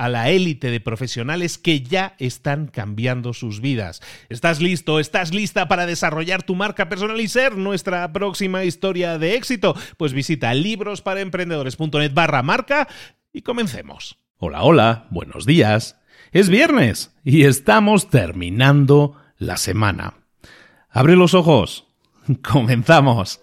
a la élite de profesionales que ya están cambiando sus vidas. ¿Estás listo? ¿Estás lista para desarrollar tu marca personal y ser nuestra próxima historia de éxito? Pues visita librosparaemprendedores.net barra marca y comencemos. Hola, hola, buenos días. Es viernes y estamos terminando la semana. Abre los ojos. Comenzamos.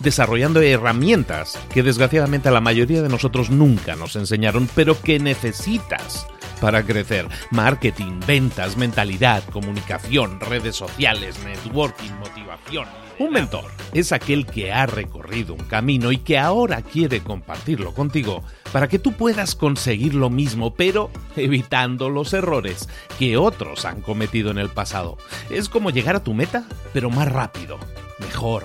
desarrollando herramientas que desgraciadamente la mayoría de nosotros nunca nos enseñaron, pero que necesitas para crecer. Marketing, ventas, mentalidad, comunicación, redes sociales, networking, motivación. Un mentor es aquel que ha recorrido un camino y que ahora quiere compartirlo contigo para que tú puedas conseguir lo mismo, pero evitando los errores que otros han cometido en el pasado. Es como llegar a tu meta, pero más rápido, mejor.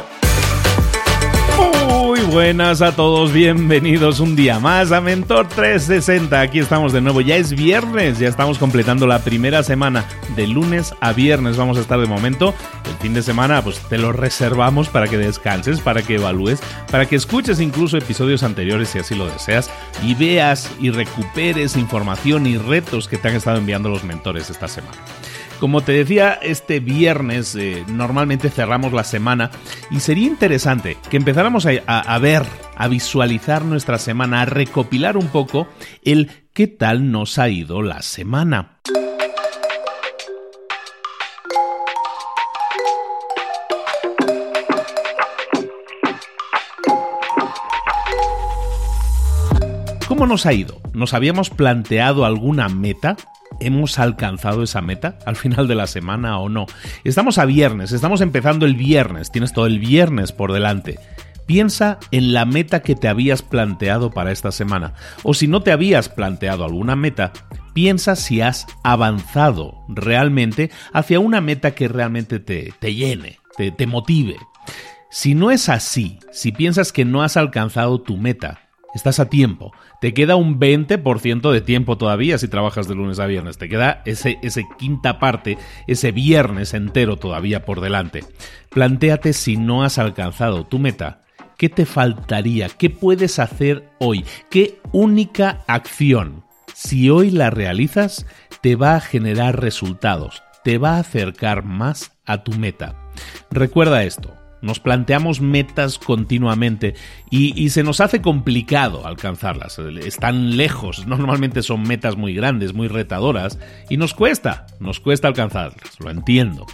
Buenas a todos, bienvenidos un día más a Mentor 360. Aquí estamos de nuevo, ya es viernes, ya estamos completando la primera semana de lunes a viernes. Vamos a estar de momento. El fin de semana, pues te lo reservamos para que descanses, para que evalúes, para que escuches incluso episodios anteriores si así lo deseas y veas y recuperes información y retos que te han estado enviando los mentores esta semana. Como te decía, este viernes eh, normalmente cerramos la semana y sería interesante que empezáramos a, ver, a visualizar nuestra semana, a recopilar un poco el qué tal nos ha ido la semana. ¿Cómo nos ha ido? ¿Nos habíamos planteado alguna meta? ¿Hemos alcanzado esa meta al final de la semana o no? Estamos a viernes, estamos empezando el viernes, tienes todo el viernes por delante. Piensa en la meta que te habías planteado para esta semana. O si no te habías planteado alguna meta, piensa si has avanzado realmente hacia una meta que realmente te, te llene, te, te motive. Si no es así, si piensas que no has alcanzado tu meta, estás a tiempo. Te queda un 20% de tiempo todavía si trabajas de lunes a viernes. Te queda ese, quinta parte, ese viernes entero todavía por delante. Plantéate si no has alcanzado tu meta. ¿Qué te faltaría? ¿Qué puedes hacer hoy? ¿Qué única acción, si hoy la realizas, te va a generar resultados? Te va a acercar más a tu meta. Recuerda esto nos planteamos metas continuamente y, se nos hace complicado alcanzarlas. Están lejos, normalmente son metas muy grandes, muy retadoras y nos cuesta, nos cuesta alcanzarlas, lo entiendo.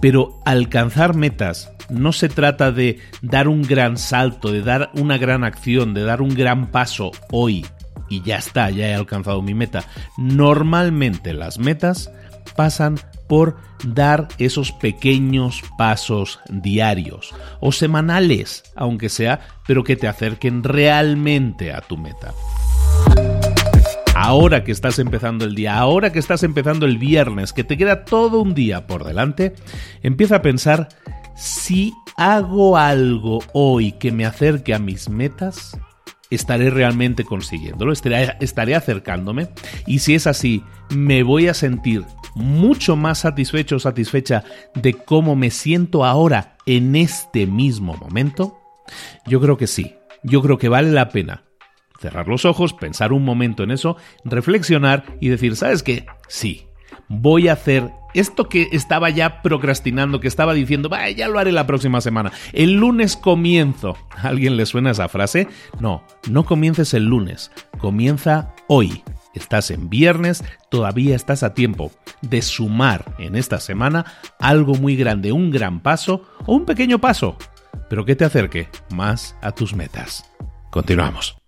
Pero alcanzar metas no se trata de dar un gran salto, de dar una gran acción, de dar un gran paso hoy y ya está, ya he alcanzado mi meta. Normalmente las metas pasan por dar esos pequeños pasos diarios o semanales, aunque sea, pero que te acerquen realmente a tu meta. Ahora que estás empezando el día, ahora que estás empezando el viernes, que te queda todo un día por delante, empieza a pensar si hago algo hoy que me acerque a mis metas, estaré realmente consiguiéndolo, estaré, estaré acercándome y si es así, me voy a sentir mucho más satisfecho o satisfecha de cómo me siento ahora en este mismo momento? Yo creo que sí, yo creo que vale la pena cerrar los ojos, pensar un momento en eso, reflexionar y decir, ¿sabes qué? Sí, voy a hacer esto que estaba ya procrastinando, que estaba diciendo, ya lo haré la próxima semana. El lunes comienzo. ¿A alguien le suena esa frase? No, no comiences el lunes, comienza hoy. Estás en viernes, todavía estás a tiempo de sumar en esta semana algo muy grande, un gran paso o un pequeño paso, pero que te acerque más a tus metas. Continuamos.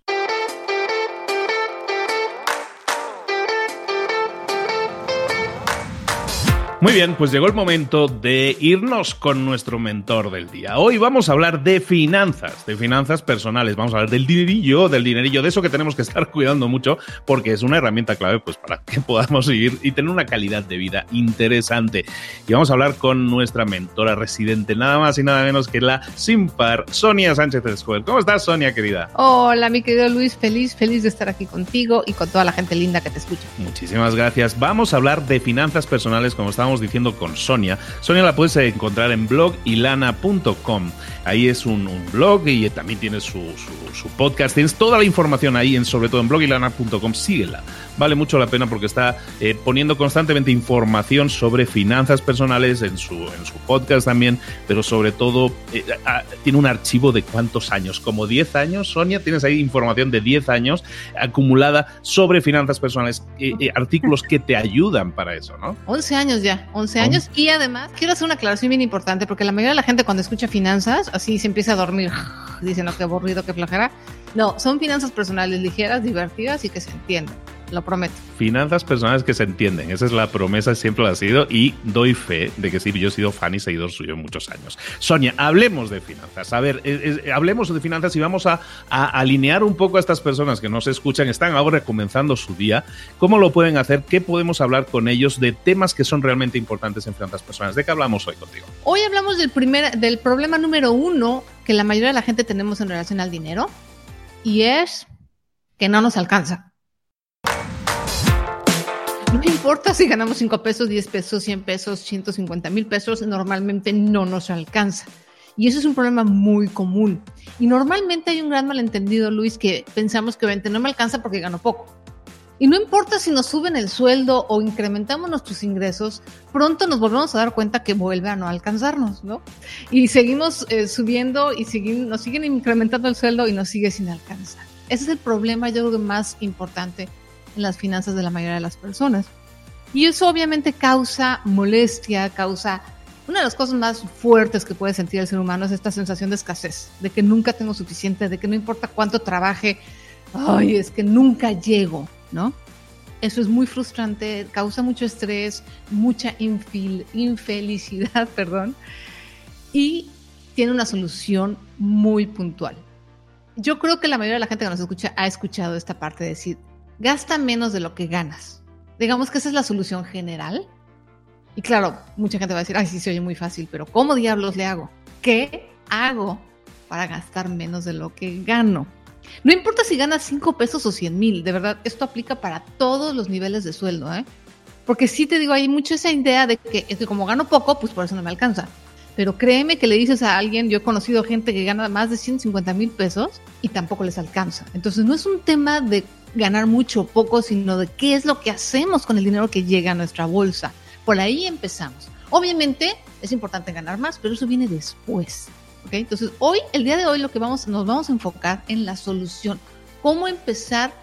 Muy bien, pues llegó el momento de irnos con nuestro mentor del día. Hoy vamos a hablar de finanzas, de finanzas personales. Vamos a hablar del dinerillo, del dinerillo, de eso que tenemos que estar cuidando mucho porque es una herramienta clave pues, para que podamos vivir y tener una calidad de vida interesante. Y vamos a hablar con nuestra mentora residente, nada más y nada menos que la Simpar, Sonia Sánchez Escobar. ¿Cómo estás, Sonia, querida? Hola, mi querido Luis, feliz, feliz de estar aquí contigo y con toda la gente linda que te escucha. Muchísimas gracias. Vamos a hablar de finanzas personales, como estamos diciendo con Sonia. Sonia la puedes encontrar en blogilana.com. Ahí es un, blog y también tienes su, podcast. Tienes toda la información ahí, en, sobre todo en blogilana.com. Síguela. Vale mucho la pena porque está eh, poniendo constantemente información sobre finanzas personales en su, en su podcast también, pero sobre todo eh, tiene un archivo de cuántos años, como 10 años, Sonia, tienes ahí información de 10 años acumulada sobre finanzas personales, eh, artículos que te ayudan para eso, ¿no? 11 años ya, 11 años. Y además, quiero hacer una aclaración bien importante porque la mayoría de la gente cuando escucha finanzas, así se empieza a dormir, diciendo que aburrido, que flojera. No, son finanzas personales ligeras, divertidas y que se entienden lo prometo. Finanzas personales que se entienden, esa es la promesa, siempre lo ha sido y doy fe de que sí, yo he sido fan y seguidor suyo muchos años. Sonia, hablemos de finanzas. A ver, hablemos de finanzas y vamos a, alinear un poco a estas personas que nos escuchan, están ahora comenzando su día. ¿Cómo lo pueden hacer? ¿Qué podemos hablar con ellos de temas que son realmente importantes en finanzas personales? ¿De qué hablamos hoy contigo? Hoy hablamos del, primer, del problema número uno que la mayoría de la gente tenemos en relación al dinero y es que no nos alcanza. No importa si ganamos 5 pesos, 10 pesos, 100 pesos, 150 mil pesos, normalmente no nos alcanza. Y eso es un problema muy común. Y normalmente hay un gran malentendido, Luis, que pensamos que no me alcanza porque gano poco. Y no importa si nos suben el sueldo o incrementamos nuestros ingresos, pronto nos volvemos a dar cuenta que vuelve a no alcanzarnos, ¿no? Y seguimos eh, subiendo y nos siguen incrementando el sueldo y nos sigue sin alcanzar. Ese es el problema, yo creo más importante en las finanzas de la mayoría de las personas. Y eso obviamente causa molestia, causa... Una de las cosas más fuertes que puede sentir el ser humano es esta sensación de escasez, de que nunca tengo suficiente, de que no importa cuánto trabaje, ay, es que nunca llego, ¿no? Eso es muy frustrante, causa mucho estrés, mucha infelicidad, perdón. Y tiene una solución muy puntual. Yo creo que la mayoría de la gente que nos escucha ha escuchado esta parte de decir, gasta menos de lo que ganas. Digamos que esa es la solución general. Y claro, mucha gente va a decir, ay, sí, se oye muy fácil, pero ¿cómo diablos le hago? ¿Qué hago para gastar menos de lo que gano? No importa si ganas 5 pesos o 100 mil, de verdad, esto aplica para todos los niveles de sueldo, ¿eh? Porque sí te digo, hay mucho esa idea de que, es que como gano poco, pues por eso no me alcanza. Pero créeme que le dices a alguien, yo he conocido gente que gana más de 150 mil pesos y tampoco les alcanza. Entonces no es un tema de ganar mucho o poco, sino de qué es lo que hacemos con el dinero que llega a nuestra bolsa. Por ahí empezamos. Obviamente es importante ganar más, pero eso viene después. ¿okay? Entonces, hoy, el día de hoy, lo que vamos, nos vamos a enfocar en la solución. Cómo empezar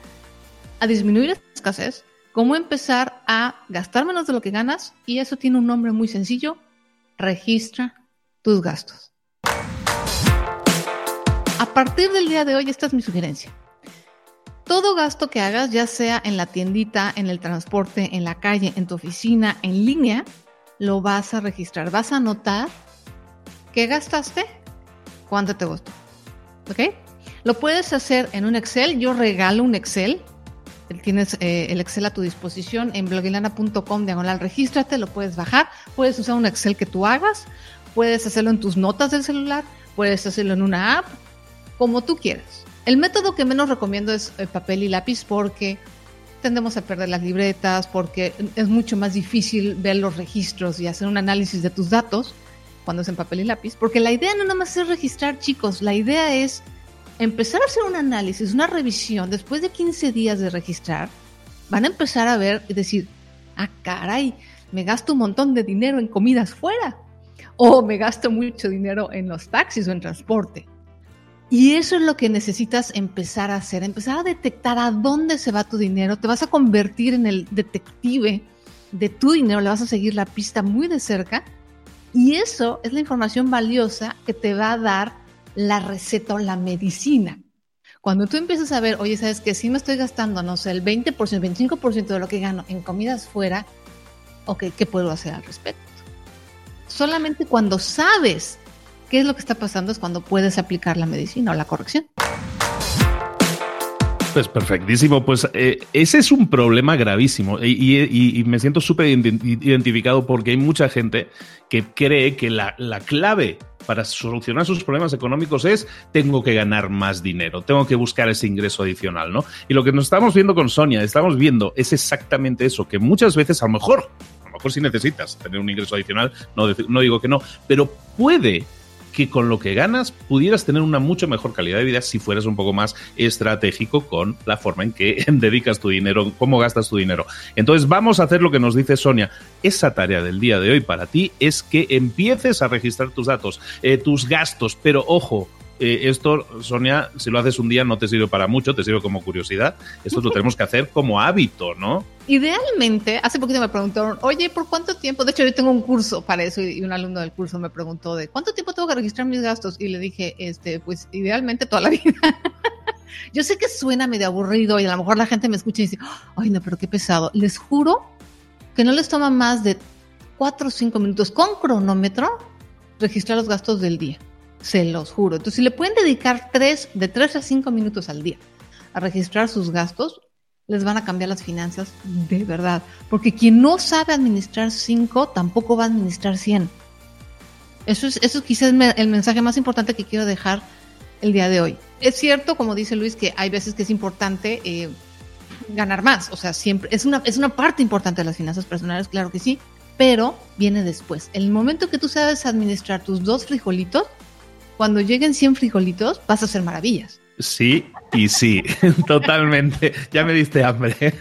a disminuir esta escasez, cómo empezar a gastar menos de lo que ganas, y eso tiene un nombre muy sencillo, registra tus gastos. A partir del día de hoy, esta es mi sugerencia. Todo gasto que hagas, ya sea en la tiendita, en el transporte, en la calle, en tu oficina, en línea, lo vas a registrar. Vas a anotar qué gastaste, cuánto te gustó. ¿Ok? Lo puedes hacer en un Excel. Yo regalo un Excel. Tienes eh, el Excel a tu disposición en blogilana.com diagonal regístrate, lo puedes bajar, puedes usar un Excel que tú hagas, puedes hacerlo en tus notas del celular, puedes hacerlo en una app, como tú quieras. El método que menos recomiendo es el papel y lápiz porque tendemos a perder las libretas, porque es mucho más difícil ver los registros y hacer un análisis de tus datos cuando es en papel y lápiz, porque la idea no nada más es registrar, chicos, la idea es empezar a hacer un análisis, una revisión, después de 15 días de registrar, van a empezar a ver y decir, ah, caray, me gasto un montón de dinero en comidas fuera, o me gasto mucho dinero en los taxis o en transporte. Y eso es lo que necesitas empezar a hacer, empezar a detectar a dónde se va tu dinero. Te vas a convertir en el detective de tu dinero, le vas a seguir la pista muy de cerca. Y eso es la información valiosa que te va a dar la receta o la medicina. Cuando tú empiezas a ver, oye, ¿sabes que Si me estoy gastando, no sé, el 20%, 25% de lo que gano en comidas fuera, ok, ¿qué puedo hacer al respecto? Solamente cuando sabes qué es lo que está pasando es cuando puedes aplicar la medicina o la corrección. Pues perfectísimo, pues eh, ese es un problema gravísimo y, me siento súper identificado porque hay mucha gente que cree que la, la, clave para solucionar sus problemas económicos es tengo que ganar más dinero, tengo que buscar ese ingreso adicional, ¿no? Y lo que nos estamos viendo con Sonia, estamos viendo es exactamente eso, que muchas veces a lo mejor, a lo mejor si necesitas tener un ingreso adicional, no, no digo que no, pero puede que con lo que ganas pudieras tener una mucho mejor calidad de vida si fueras un poco más estratégico con la forma en que dedicas tu dinero, cómo gastas tu dinero. Entonces vamos a hacer lo que nos dice Sonia. Esa tarea del día de hoy para ti es que empieces a registrar tus datos, eh, tus gastos, pero ojo, eh, esto, Sonia, si lo haces un día no te sirve para mucho, te sirve como curiosidad. Esto lo tenemos que hacer como hábito, ¿no? Idealmente, hace poquito me preguntaron, oye, ¿por cuánto tiempo? De hecho, yo tengo un curso para eso y un alumno del curso me preguntó de cuánto tiempo tengo que registrar mis gastos y le dije, este, pues idealmente toda la vida. yo sé que suena medio aburrido y a lo mejor la gente me escucha y dice, ay, no, pero qué pesado. Les juro que no les toma más de cuatro o cinco minutos con cronómetro registrar los gastos del día. Se los juro. Entonces, si le pueden dedicar tres, de tres a cinco minutos al día a registrar sus gastos, les van a cambiar las finanzas de verdad. Porque quien no sabe administrar cinco, tampoco va a administrar 100. Eso es, eso quizás el mensaje más importante que quiero dejar el día de hoy. Es cierto, como dice Luis, que hay veces que es importante eh, ganar más. O sea, siempre es una, es una parte importante de las finanzas personales, claro que sí, pero viene después. El momento que tú sabes administrar tus dos frijolitos, cuando lleguen 100 frijolitos, vas a hacer maravillas. Sí, y sí, totalmente. Ya me diste hambre.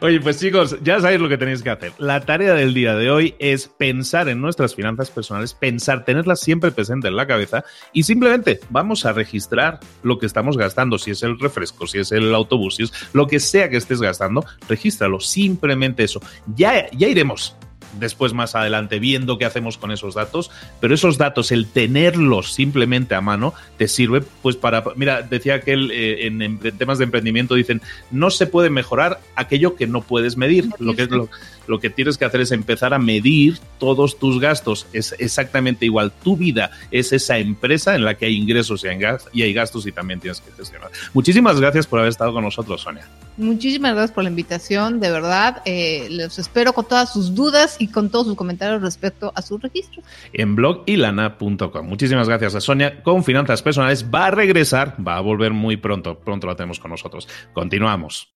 Oye, pues chicos, ya sabéis lo que tenéis que hacer. La tarea del día de hoy es pensar en nuestras finanzas personales, pensar, tenerlas siempre presente en la cabeza y simplemente vamos a registrar lo que estamos gastando, si es el refresco, si es el autobús, si es lo que sea que estés gastando, regístralo, simplemente eso. Ya, ya iremos después más adelante viendo qué hacemos con esos datos, pero esos datos, el tenerlos simplemente a mano, te sirve pues para, mira, decía que eh, en, temas de emprendimiento dicen, no se puede mejorar aquello que no puedes medir, lo que es lo, lo que tienes que hacer es empezar a medir todos tus gastos. Es exactamente igual. Tu vida es esa empresa en la que hay ingresos y hay gastos y también tienes que gestionar. Muchísimas gracias por haber estado con nosotros, Sonia. Muchísimas gracias por la invitación, de verdad. Eh, los espero con todas sus dudas y con todos sus comentarios respecto a su registro. En blogilana.com. Muchísimas gracias a Sonia. Con finanzas personales va a regresar, va a volver muy pronto. Pronto la tenemos con nosotros. Continuamos.